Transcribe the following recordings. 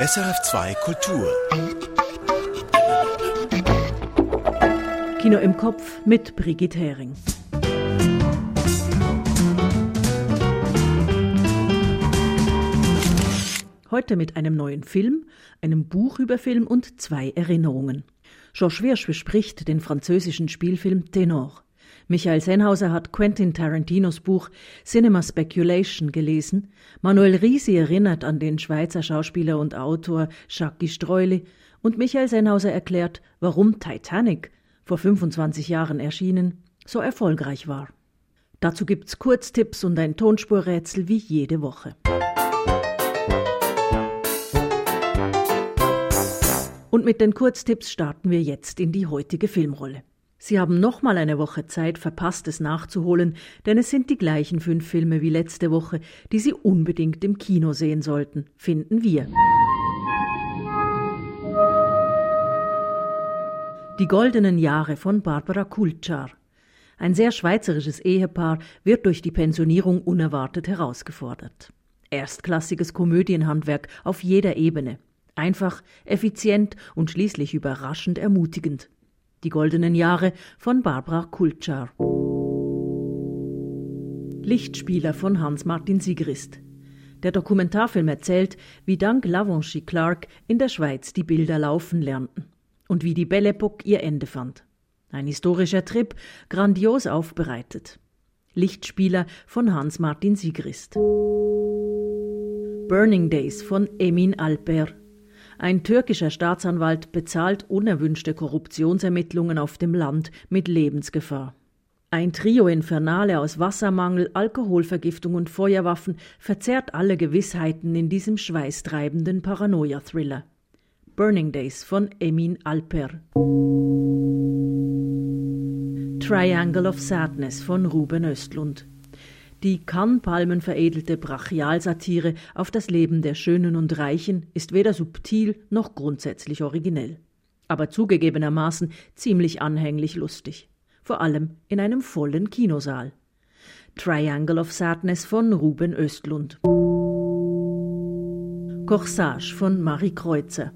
SRF2 Kultur. Kino im Kopf mit Brigitte Hering. Heute mit einem neuen Film, einem Buch über Film und zwei Erinnerungen. Georges Wirsch bespricht den französischen Spielfilm Tenor. Michael Sennhauser hat Quentin Tarantinos Buch Cinema Speculation gelesen. Manuel Risi erinnert an den Schweizer Schauspieler und Autor Jacques Streuli. Und Michael Sennhauser erklärt, warum Titanic, vor 25 Jahren erschienen, so erfolgreich war. Dazu gibt's Kurztipps und ein Tonspurrätsel wie jede Woche. Und mit den Kurztipps starten wir jetzt in die heutige Filmrolle. Sie haben nochmal eine Woche Zeit, Verpasstes nachzuholen, denn es sind die gleichen fünf Filme wie letzte Woche, die Sie unbedingt im Kino sehen sollten, finden wir. Die goldenen Jahre von Barbara Kulczar. Ein sehr schweizerisches Ehepaar wird durch die Pensionierung unerwartet herausgefordert. Erstklassiges Komödienhandwerk auf jeder Ebene. Einfach, effizient und schließlich überraschend ermutigend. Die goldenen Jahre von Barbara Kulczar. Lichtspieler von Hans-Martin Sigrist. Der Dokumentarfilm erzählt, wie dank Lavanchi Clark in der Schweiz die Bilder laufen lernten und wie die Belle Epoque ihr Ende fand. Ein historischer Trip, grandios aufbereitet. Lichtspieler von Hans-Martin Sigrist. Burning Days von Emin Alper. Ein türkischer Staatsanwalt bezahlt unerwünschte Korruptionsermittlungen auf dem Land mit Lebensgefahr. Ein Trio Infernale aus Wassermangel, Alkoholvergiftung und Feuerwaffen verzerrt alle Gewissheiten in diesem schweißtreibenden Paranoia-Thriller. Burning Days von Emin Alper. Triangle of Sadness von Ruben Östlund die Kannpalmen veredelte Brachialsatire auf das Leben der Schönen und Reichen ist weder subtil noch grundsätzlich originell, aber zugegebenermaßen ziemlich anhänglich lustig, vor allem in einem vollen Kinosaal. Triangle of Sadness von Ruben Östlund. Corsage von Marie Kreuzer.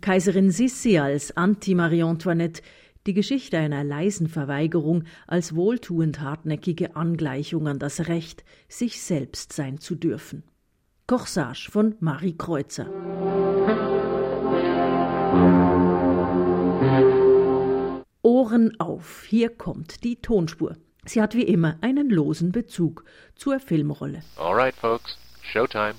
Kaiserin Sissi als Anti-Marie Antoinette die Geschichte einer leisen Verweigerung als wohltuend hartnäckige Angleichung an das Recht, sich selbst sein zu dürfen. Corsage von Marie Kreuzer. Ohren auf, hier kommt die Tonspur. Sie hat wie immer einen losen Bezug zur Filmrolle. Alright, folks, Showtime.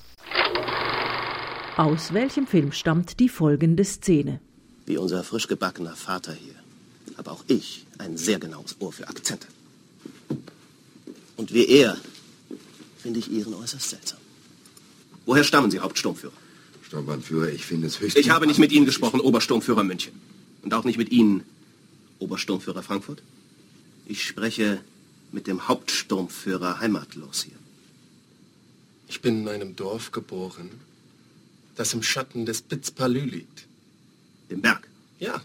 Aus welchem Film stammt die folgende Szene? Wie unser frisch gebackener Vater hier habe auch ich ein sehr genaues Ohr für Akzente. Und wie er finde ich Ihren äußerst seltsam. Woher stammen Sie, Hauptsturmführer? Sturmbannführer, ich finde es höchst... Ich habe nicht mit Ihnen gesprochen, Obersturmführer München. Und auch nicht mit Ihnen, Obersturmführer Frankfurt. Ich spreche mit dem Hauptsturmführer heimatlos hier. Ich bin in einem Dorf geboren, das im Schatten des Pitzpalü liegt. Dem Berg? Ja,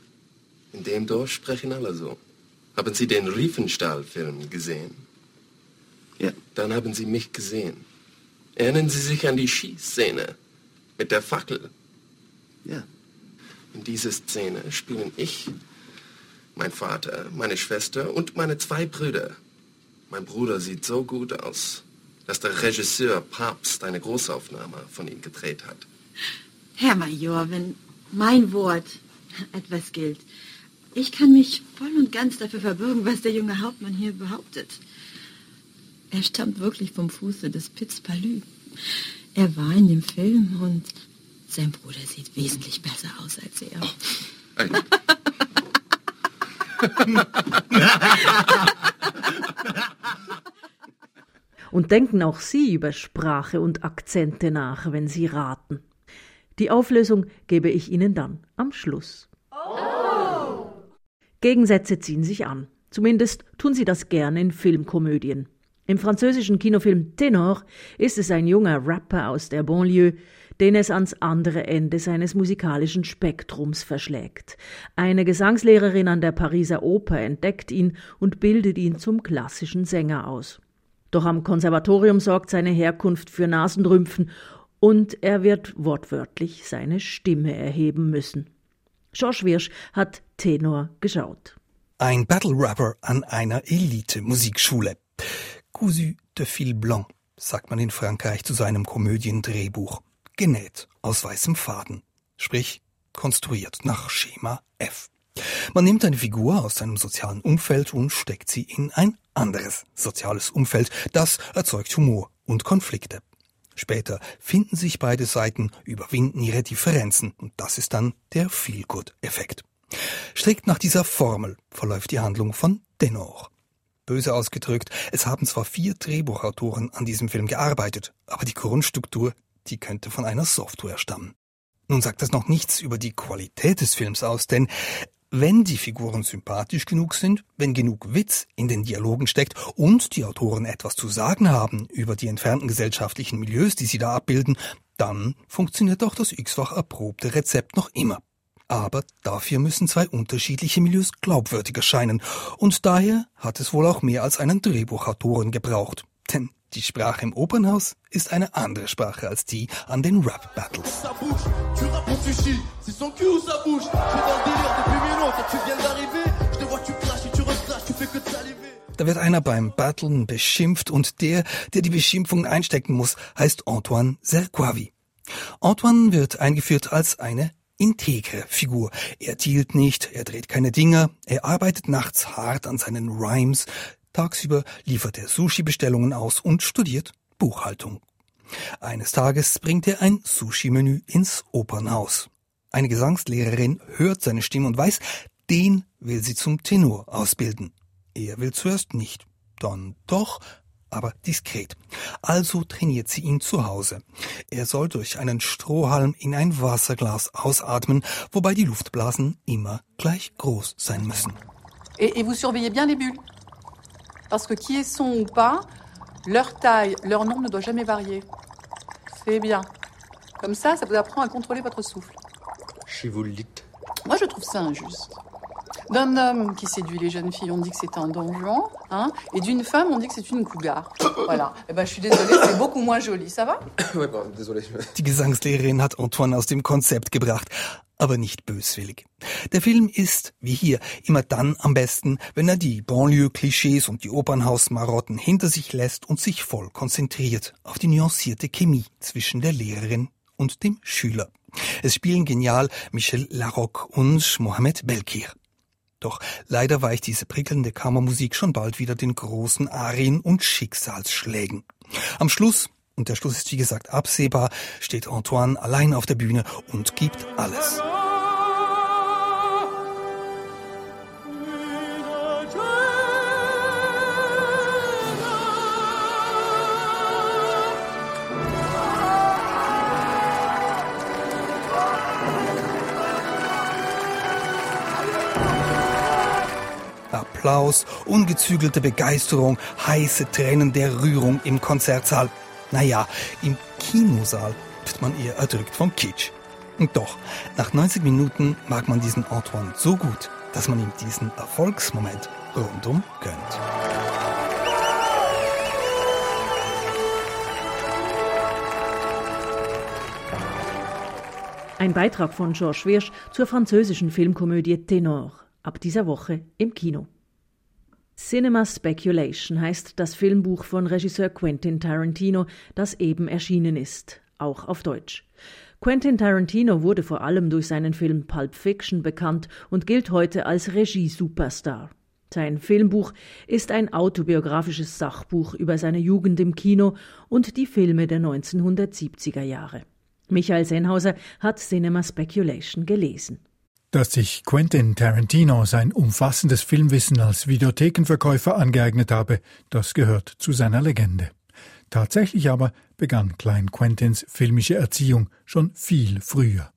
in dem Dorf sprechen alle so. Haben Sie den Riefenstahl-Film gesehen? Ja. Dann haben Sie mich gesehen. Erinnern Sie sich an die Schießszene mit der Fackel? Ja. In dieser Szene spielen ich, mein Vater, meine Schwester und meine zwei Brüder. Mein Bruder sieht so gut aus, dass der Regisseur Papst eine Großaufnahme von ihm gedreht hat. Herr Major, wenn mein Wort etwas gilt, ich kann mich voll und ganz dafür verbürgen, was der junge Hauptmann hier behauptet. Er stammt wirklich vom Fuße des Piz Palü. Er war in dem Film und sein Bruder sieht wesentlich besser aus als er. und denken auch Sie über Sprache und Akzente nach, wenn Sie raten. Die Auflösung gebe ich Ihnen dann am Schluss. Gegensätze ziehen sich an. Zumindest tun sie das gerne in Filmkomödien. Im französischen Kinofilm Tenor ist es ein junger Rapper aus der Banlieue, den es ans andere Ende seines musikalischen Spektrums verschlägt. Eine Gesangslehrerin an der Pariser Oper entdeckt ihn und bildet ihn zum klassischen Sänger aus. Doch am Konservatorium sorgt seine Herkunft für Nasenrümpfen und er wird wortwörtlich seine Stimme erheben müssen. George Wirsch hat Tenor geschaut. Ein Battle Rapper an einer Elite-Musikschule. Cousu de fil blanc, sagt man in Frankreich zu seinem Komödiendrehbuch. Genäht aus weißem Faden. Sprich, konstruiert nach Schema F. Man nimmt eine Figur aus seinem sozialen Umfeld und steckt sie in ein anderes soziales Umfeld. Das erzeugt Humor und Konflikte. Später finden sich beide Seiten, überwinden ihre Differenzen und das ist dann der Feel-Good-Effekt. Strikt nach dieser Formel verläuft die Handlung von Dennoch. Böse ausgedrückt, es haben zwar vier Drehbuchautoren an diesem Film gearbeitet, aber die Grundstruktur, die könnte von einer Software stammen. Nun sagt das noch nichts über die Qualität des Films aus, denn wenn die Figuren sympathisch genug sind, wenn genug Witz in den Dialogen steckt und die Autoren etwas zu sagen haben über die entfernten gesellschaftlichen Milieus, die sie da abbilden, dann funktioniert auch das x-fach erprobte Rezept noch immer. Aber dafür müssen zwei unterschiedliche Milieus glaubwürdig erscheinen, und daher hat es wohl auch mehr als einen Drehbuchautoren gebraucht. Denn die Sprache im Opernhaus ist eine andere Sprache als die an den Rap-Battles. Da wird einer beim Battlen beschimpft und der, der die Beschimpfungen einstecken muss, heißt Antoine Serquavi. Antoine wird eingeführt als eine integre Figur. Er dealt nicht, er dreht keine Dinger, er arbeitet nachts hart an seinen Rhymes, tagsüber liefert er Sushi-Bestellungen aus und studiert Buchhaltung. Eines Tages bringt er ein Sushi-Menü ins Opernhaus. Eine Gesangslehrerin hört seine Stimme und weiß, den will sie zum Tenor ausbilden. Er will zuerst nicht, dann doch, aber diskret. Also trainiert sie ihn zu Hause. Er soll durch einen Strohhalm in ein Wasserglas ausatmen, wobei die Luftblasen immer gleich groß sein müssen. Et, et vous surveillez bien les bulles. Parce que qui est son ou pas, leur taille, leur nombre ne doit jamais varier. C'est bien. Comme ça, ça vous apprend à contrôler votre souffle. Si vous le dites. Moi, je trouve ça injuste. D'un homme qui séduit les jeunes filles, on dit que c'est un donjon, hein, et d'une femme, on dit que c'est une cougar. Voilà. Eh ben, je suis désolée, c'est beaucoup moins joli. Ça va? ouais, bon, désolé. Die Gesangslehrerin hat Antoine aus dem Konzept gebracht, aber nicht böswillig. Der Film ist, wie hier, immer dann am besten, wenn er die Banlieue-Klischees und die Opernhausmarotten hinter sich lässt und sich voll konzentriert auf die nuancierte Chemie zwischen der Lehrerin und dem Schüler. Es spielen genial Michel Larocque und Mohamed Belkir. Doch leider weicht diese prickelnde Kammermusik schon bald wieder den großen Arien und Schicksalsschlägen. Am Schluss, und der Schluss ist wie gesagt absehbar, steht Antoine allein auf der Bühne und gibt alles. Applaus, ungezügelte Begeisterung, heiße Tränen der Rührung im Konzertsaal. Naja, im Kinosaal wird man eher erdrückt vom Kitsch. Und doch, nach 90 Minuten mag man diesen Antoine so gut, dass man ihm diesen Erfolgsmoment rundum gönnt. Ein Beitrag von Georges Wirsch zur französischen Filmkomödie Tenor, ab dieser Woche im Kino. Cinema Speculation heißt das Filmbuch von Regisseur Quentin Tarantino, das eben erschienen ist, auch auf Deutsch. Quentin Tarantino wurde vor allem durch seinen Film Pulp Fiction bekannt und gilt heute als Regie-Superstar. Sein Filmbuch ist ein autobiografisches Sachbuch über seine Jugend im Kino und die Filme der 1970er Jahre. Michael Sennhauser hat Cinema Speculation gelesen. Dass sich Quentin Tarantino sein umfassendes Filmwissen als Videothekenverkäufer angeeignet habe, das gehört zu seiner Legende. Tatsächlich aber begann Klein Quentins filmische Erziehung schon viel früher.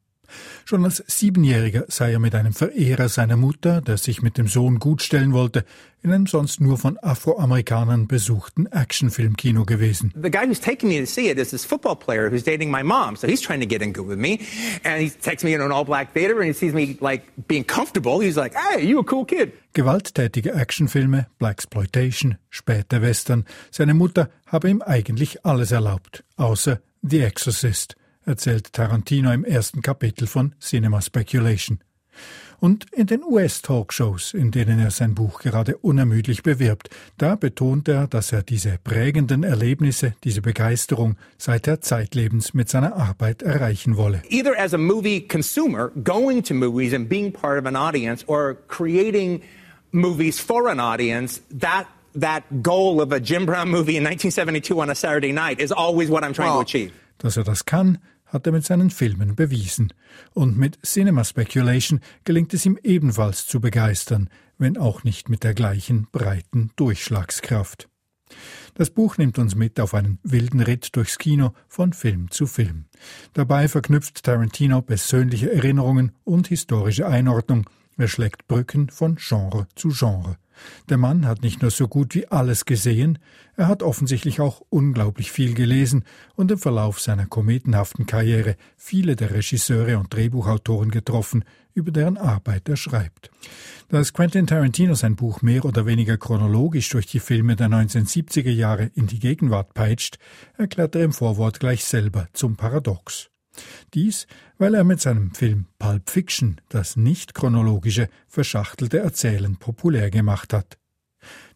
Schon als Siebenjähriger sei er mit einem Verehrer seiner Mutter, der sich mit dem Sohn gutstellen wollte, in einem sonst nur von Afroamerikanern besuchten Actionfilmkino gewesen. The guy who's taking me to see it is this football player who's dating my mom, so he's trying to get in good with me. And he takes me into an all-black theater and he sees me like being comfortable. He's like, hey, you a cool kid. Gewalttätige Actionfilme, Blaxploitation, später Western. Seine Mutter habe ihm eigentlich alles erlaubt, außer The Exorcist, erzählt Tarantino im ersten Kapitel von Cinema Speculation. Und in den US-Talkshows, in denen er sein Buch gerade unermüdlich bewirbt, da betont er, dass er diese prägenden Erlebnisse, diese Begeisterung seit der Zeitlebens mit seiner Arbeit erreichen wolle. Either as a movie consumer, going to movies and being part of an audience, or creating movies for an audience, that that goal of a Jim Brown movie in 1972 on a Saturday night is always what I'm trying to achieve. Dass er das kann, hat er mit seinen Filmen bewiesen. Und mit Cinema Speculation gelingt es ihm ebenfalls zu begeistern, wenn auch nicht mit der gleichen breiten Durchschlagskraft. Das Buch nimmt uns mit auf einen wilden Ritt durchs Kino von Film zu Film. Dabei verknüpft Tarantino persönliche Erinnerungen und historische Einordnung. Er schlägt Brücken von Genre zu Genre. Der Mann hat nicht nur so gut wie alles gesehen, er hat offensichtlich auch unglaublich viel gelesen und im Verlauf seiner kometenhaften Karriere viele der Regisseure und Drehbuchautoren getroffen, über deren Arbeit er schreibt. Dass Quentin Tarantino sein Buch mehr oder weniger chronologisch durch die Filme der 1970er Jahre in die Gegenwart peitscht, erklärt er im Vorwort gleich selber zum Paradox. Dies, weil er mit seinem Film Pulp Fiction das nicht chronologische, verschachtelte Erzählen populär gemacht hat.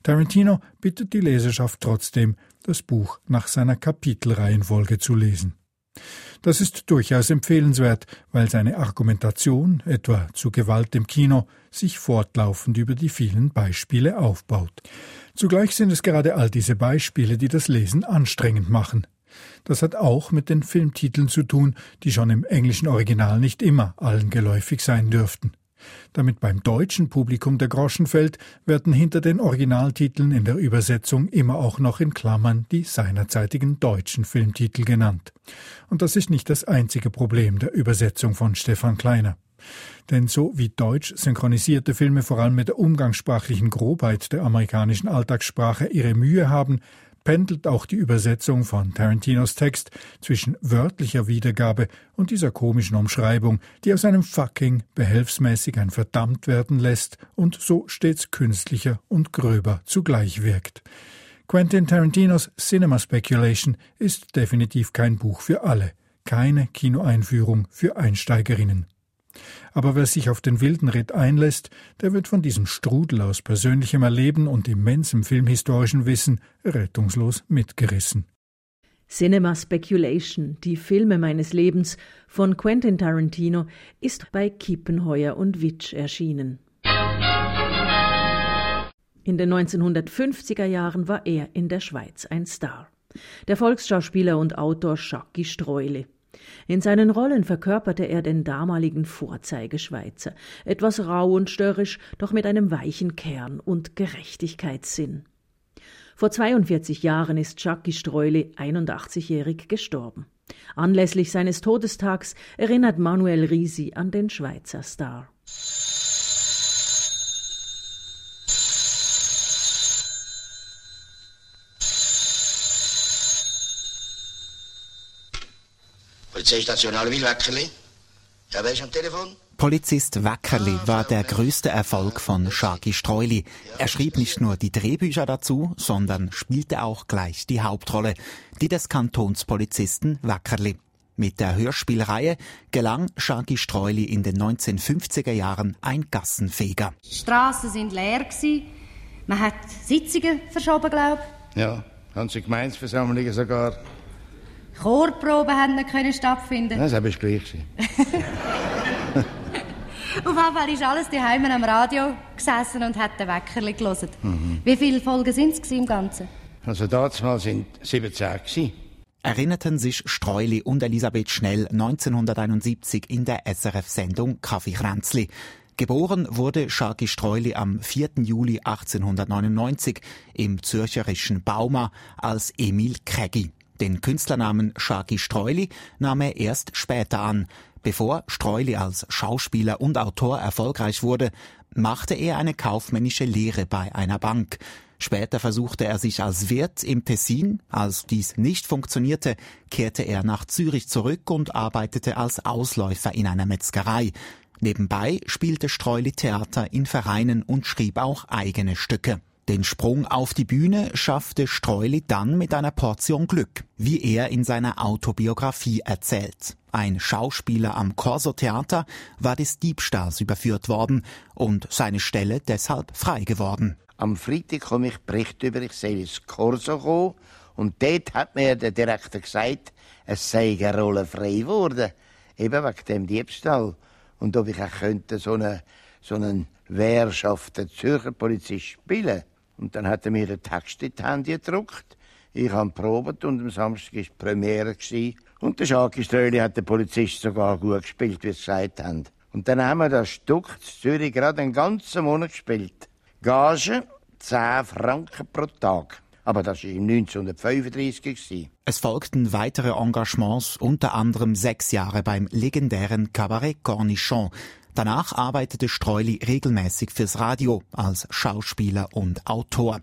Tarantino bittet die Leserschaft trotzdem, das Buch nach seiner Kapitelreihenfolge zu lesen. Das ist durchaus empfehlenswert, weil seine Argumentation, etwa zu Gewalt im Kino, sich fortlaufend über die vielen Beispiele aufbaut. Zugleich sind es gerade all diese Beispiele, die das Lesen anstrengend machen. Das hat auch mit den Filmtiteln zu tun, die schon im englischen Original nicht immer allen geläufig sein dürften. Damit beim deutschen Publikum der Groschen fällt, werden hinter den Originaltiteln in der Übersetzung immer auch noch in Klammern die seinerzeitigen deutschen Filmtitel genannt. Und das ist nicht das einzige Problem der Übersetzung von Stefan Kleiner. Denn so wie deutsch synchronisierte Filme vor allem mit der umgangssprachlichen Grobheit der amerikanischen Alltagssprache ihre Mühe haben, pendelt auch die Übersetzung von Tarantinos Text zwischen wörtlicher Wiedergabe und dieser komischen Umschreibung, die aus einem fucking behelfsmäßig ein verdammt werden lässt und so stets künstlicher und gröber zugleich wirkt. Quentin Tarantinos Cinema Speculation ist definitiv kein Buch für alle, keine Kinoeinführung für Einsteigerinnen. Aber wer sich auf den wilden Ritt einlässt, der wird von diesem Strudel aus persönlichem Erleben und immensem filmhistorischen Wissen rettungslos mitgerissen. Cinema Speculation, die Filme meines Lebens von Quentin Tarantino, ist bei Kiepenheuer und Witsch erschienen. In den 1950er Jahren war er in der Schweiz ein Star. Der Volksschauspieler und Autor Jacques Streule. In seinen Rollen verkörperte er den damaligen Vorzeigeschweizer, etwas rau und störrisch, doch mit einem weichen Kern und Gerechtigkeitssinn. Vor 42 Jahren ist Jacques Streule 81-jährig gestorben. Anlässlich seines Todestags erinnert Manuel Risi an den Schweizer Star. Polizeistation Alwil, Weckerli. Ja, wer ist am Telefon? Polizist Wackerli war der größte Erfolg von Shaki Streuli. Er schrieb nicht nur die Drehbücher dazu, sondern spielte auch gleich die Hauptrolle, die des Kantonspolizisten Wackerli. Mit der Hörspielreihe gelang Shaki Streuli in den 1950er Jahren ein Gassenfeger. Die Straßen sind leer gewesen. Man hat Sitzungen verschoben, glaub. Ja, ganze Gemeinsversammlungen sogar. Chorproben haben nicht können stattfinden. Das habe ich gleich Auf jeden Fall ist alles daheim am Radio gesessen und hat den Weckerli gelesen. Mhm. Wie viele Folgen sind es im Ganzen? Also damals sind 17 gewesen. Erinnerten sich Streuli und Elisabeth Schnell 1971 in der SRF-Sendung Kaffee Kränzli. Geboren wurde Shaki Streuli am 4. Juli 1899 im zürcherischen Bauma als Emil Kreggi. Den Künstlernamen Shaki Streuli nahm er erst später an. Bevor Streuli als Schauspieler und Autor erfolgreich wurde, machte er eine kaufmännische Lehre bei einer Bank. Später versuchte er sich als Wirt im Tessin. Als dies nicht funktionierte, kehrte er nach Zürich zurück und arbeitete als Ausläufer in einer Metzgerei. Nebenbei spielte Streuli Theater in Vereinen und schrieb auch eigene Stücke. Den Sprung auf die Bühne schaffte Streuli dann mit einer Portion Glück, wie er in seiner Autobiografie erzählt. Ein Schauspieler am Corso Theater war des Diebstahls überführt worden und seine Stelle deshalb frei geworden. Am Freitag komme ich Bericht über, ich sei ins Corso gekommen und dort hat mir der Direktor gesagt, es sei eine Rolle frei geworden, eben wegen dem Diebstahl. Und ob ich auch könnte so eine so einen Wehrschaft der Zürcher Polizist spielen. Und dann hat er mir den Text in die Hände gedruckt. Ich habe probiert und am Samstag war die Premiere. Und der Schaki Ströli hat der Polizist sogar gut gespielt, wie sie gesagt haben. Und dann haben wir das Stück in Zürich gerade einen ganzen Monat gespielt. Gage 10 Franken pro Tag. Aber das war 1935. Es folgten weitere Engagements, unter anderem sechs Jahre beim legendären Cabaret Cornichon, Danach arbeitete Streuli regelmäßig fürs Radio als Schauspieler und Autor.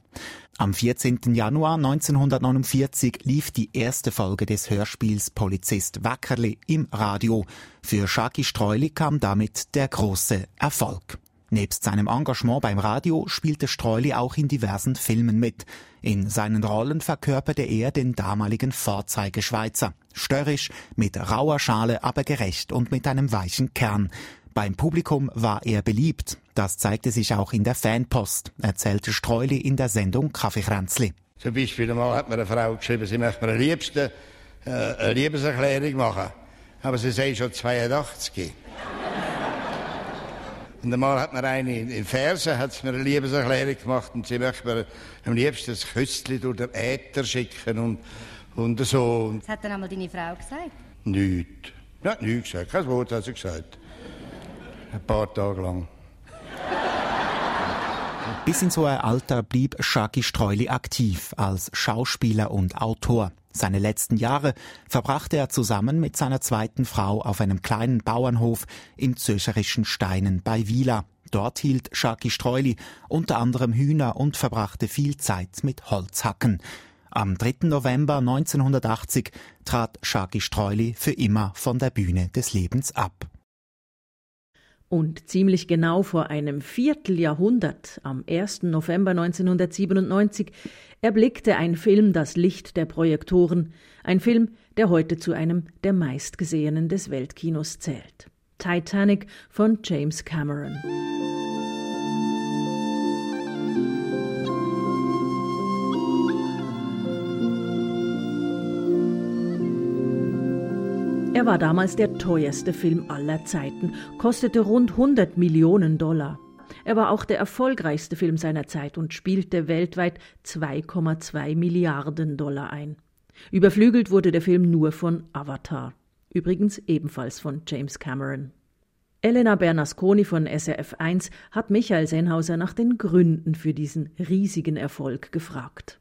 Am 14. Januar 1949 lief die erste Folge des Hörspiels Polizist Wackerli im Radio. Für Schaki Streuli kam damit der große Erfolg. Nebst seinem Engagement beim Radio spielte Streuli auch in diversen Filmen mit. In seinen Rollen verkörperte er den damaligen Vorzeigeschweizer. Störrisch, mit rauer Schale, aber gerecht und mit einem weichen Kern. Beim Publikum war er beliebt. Das zeigte sich auch in der Fanpost, erzählte Streuli in der Sendung Kaffeekränzli. Zum Beispiel einmal hat mir eine Frau geschrieben, sie möchte mir am liebsten äh, eine Liebeserklärung machen. Aber sie sei schon 82. Und einmal hat mir eine in Fersen hat mir eine Liebeserklärung gemacht und sie möchte mir am liebsten ein Küsschen durch den Äther schicken und, und so. Was hat dann einmal deine Frau gesagt? Nichts. Ja, nichts gesagt. Kein Wort hat sie gesagt. Ein paar Tage lang. Bis in so ein Alter blieb Shaki Streuli aktiv als Schauspieler und Autor. Seine letzten Jahre verbrachte er zusammen mit seiner zweiten Frau auf einem kleinen Bauernhof im zürcherischen Steinen bei Wieler. Dort hielt Shaki Streuli unter anderem Hühner und verbrachte viel Zeit mit Holzhacken. Am 3. November 1980 trat Shaki Streuli für immer von der Bühne des Lebens ab. Und ziemlich genau vor einem Vierteljahrhundert, am 1. November 1997, erblickte ein Film das Licht der Projektoren, ein Film, der heute zu einem der meistgesehenen des Weltkinos zählt. Titanic von James Cameron. Er war damals der teuerste Film aller Zeiten, kostete rund 100 Millionen Dollar. Er war auch der erfolgreichste Film seiner Zeit und spielte weltweit 2,2 Milliarden Dollar ein. Überflügelt wurde der Film nur von Avatar, übrigens ebenfalls von James Cameron. Elena Bernasconi von SRF 1 hat Michael Sennhauser nach den Gründen für diesen riesigen Erfolg gefragt.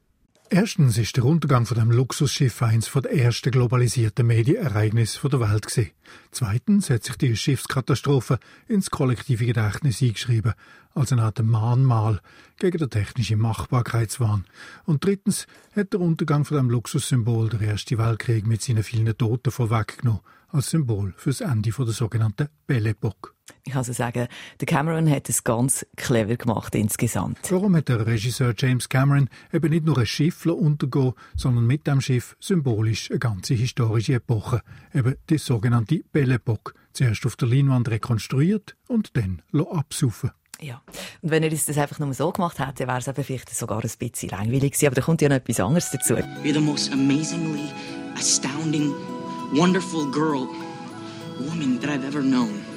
Erstens ist der Untergang von dem Luxusschiff eins von den ersten globalisierten Medienereignissen der Welt gewesen. Zweitens hat sich die Schiffskatastrophe ins kollektive Gedächtnis eingeschrieben, als eine Art Mahnmal gegen den technischen Machbarkeitswahn. Und drittens hat der Untergang von dem Luxussymbol der Erste Weltkrieg mit seinen vielen Toten vorweggenommen, als Symbol fürs Ende der sogenannten Belle Epoque. Ich kann also sagen, der Cameron hat es ganz clever gemacht insgesamt. Warum hat der Regisseur James Cameron eben nicht nur ein Schiff untergehen, sondern mit dem Schiff symbolisch eine ganze historische Epoche, eben die sogenannte Belle Epoque, zuerst auf der Leinwand rekonstruiert und dann absaufen. Ja, und wenn er das einfach nur so gemacht hätte, wäre es eben vielleicht sogar ein bisschen langweilig gewesen. Aber da kommt ja noch etwas anderes dazu. You're the most amazingly astounding, wonderful girl, woman that I've ever known.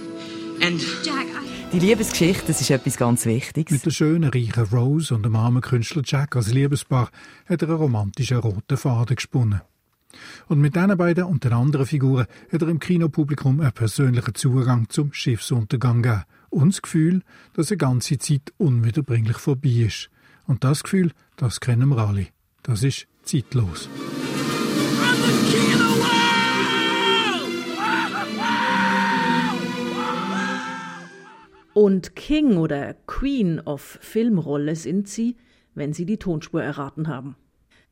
And Jack, die Liebesgeschichte, das ist etwas ganz Wichtiges. Mit der schönen, reichen Rose und dem armen Künstler Jack als Liebespaar hat er einen romantischen roten Faden gesponnen. Und mit diesen beiden und den anderen Figuren hat er im Kinopublikum einen persönlichen Zugang zum Schiffsuntergang gegeben und das Gefühl, dass eine ganze Zeit unwiederbringlich vorbei ist. Und das Gefühl, das kennen wir alle. Das ist zeitlos. Und King oder Queen of Filmrolle sind sie, wenn Sie die Tonspur erraten haben.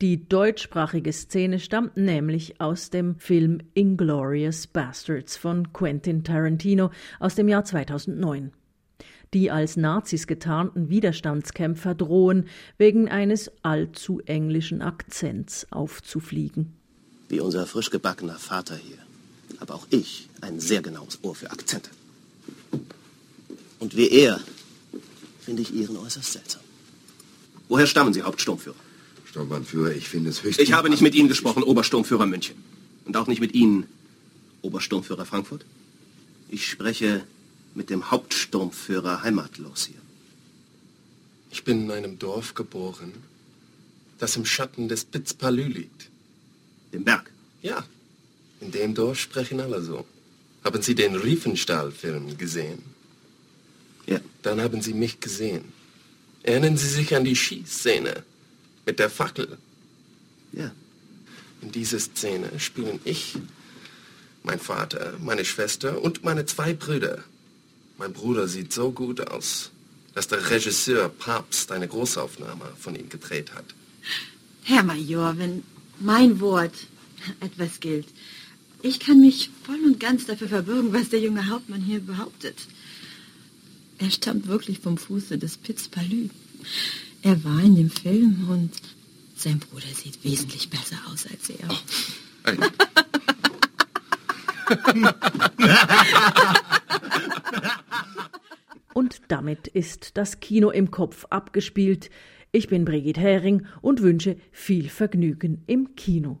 Die deutschsprachige Szene stammt nämlich aus dem Film Inglorious Bastards von Quentin Tarantino aus dem Jahr 2009. die als Nazis getarnten Widerstandskämpfer drohen, wegen eines allzu englischen Akzents aufzufliegen. Wie unser frisch gebackener Vater hier, habe auch ich ein sehr genaues Ohr für Akzente. Und wie er finde ich Ihren äußerst seltsam. Woher stammen Sie, Hauptsturmführer? Sturmbannführer, ich finde es höchst... Ich habe nicht mit Ihnen gesprochen, Obersturmführer München. Und auch nicht mit Ihnen, Obersturmführer Frankfurt. Ich spreche mit dem Hauptsturmführer heimatlos hier. Ich bin in einem Dorf geboren, das im Schatten des Pitzpalü liegt. Dem Berg? Ja, in dem Dorf sprechen alle so. Haben Sie den Riefenstahl-Film gesehen? Ja. Dann haben Sie mich gesehen. Erinnern Sie sich an die Schießszene mit der Fackel? Ja. In dieser Szene spielen ich, mein Vater, meine Schwester und meine zwei Brüder. Mein Bruder sieht so gut aus, dass der Regisseur Papst eine Großaufnahme von ihm gedreht hat. Herr Major, wenn mein Wort etwas gilt, ich kann mich voll und ganz dafür verbürgen, was der junge Hauptmann hier behauptet. Er stammt wirklich vom Fuße des Pitzpalü. Er war in dem Film und sein Bruder sieht wesentlich besser aus als er. Und damit ist das Kino im Kopf abgespielt. Ich bin Brigitte Hering und wünsche viel Vergnügen im Kino.